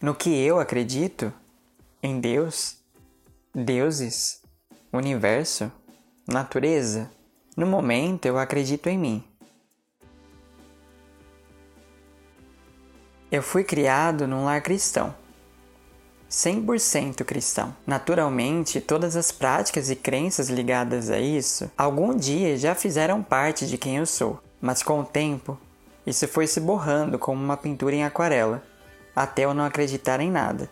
No que eu acredito? Em Deus? Deuses? Universo? Natureza? No momento eu acredito em mim. Eu fui criado num lar cristão. 100% cristão. Naturalmente, todas as práticas e crenças ligadas a isso algum dia já fizeram parte de quem eu sou, mas com o tempo, isso foi se borrando como uma pintura em aquarela, até eu não acreditar em nada.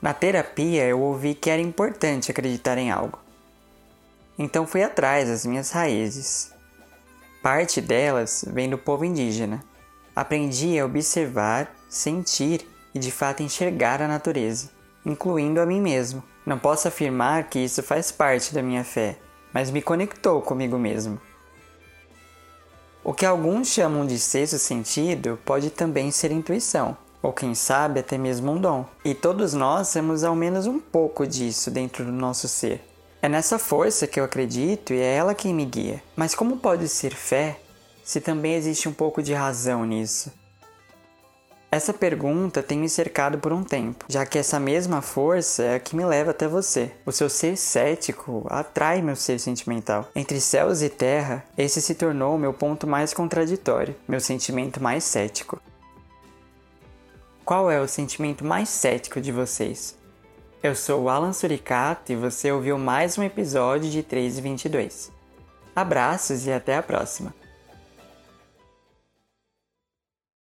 Na terapia, eu ouvi que era importante acreditar em algo. Então fui atrás das minhas raízes. Parte delas vem do povo indígena. Aprendi a observar, sentir e de fato enxergar a natureza, incluindo a mim mesmo. Não posso afirmar que isso faz parte da minha fé, mas me conectou comigo mesmo. O que alguns chamam de sexto sentido pode também ser intuição, ou quem sabe até mesmo um dom. E todos nós temos ao menos um pouco disso dentro do nosso ser. É nessa força que eu acredito e é ela quem me guia. Mas como pode ser fé se também existe um pouco de razão nisso? Essa pergunta tem me cercado por um tempo, já que essa mesma força é a que me leva até você. O seu ser cético atrai meu ser sentimental. Entre céus e terra, esse se tornou o meu ponto mais contraditório, meu sentimento mais cético. Qual é o sentimento mais cético de vocês? Eu sou o Alan Suricato e você ouviu mais um episódio de 3 e 22. Abraços e até a próxima!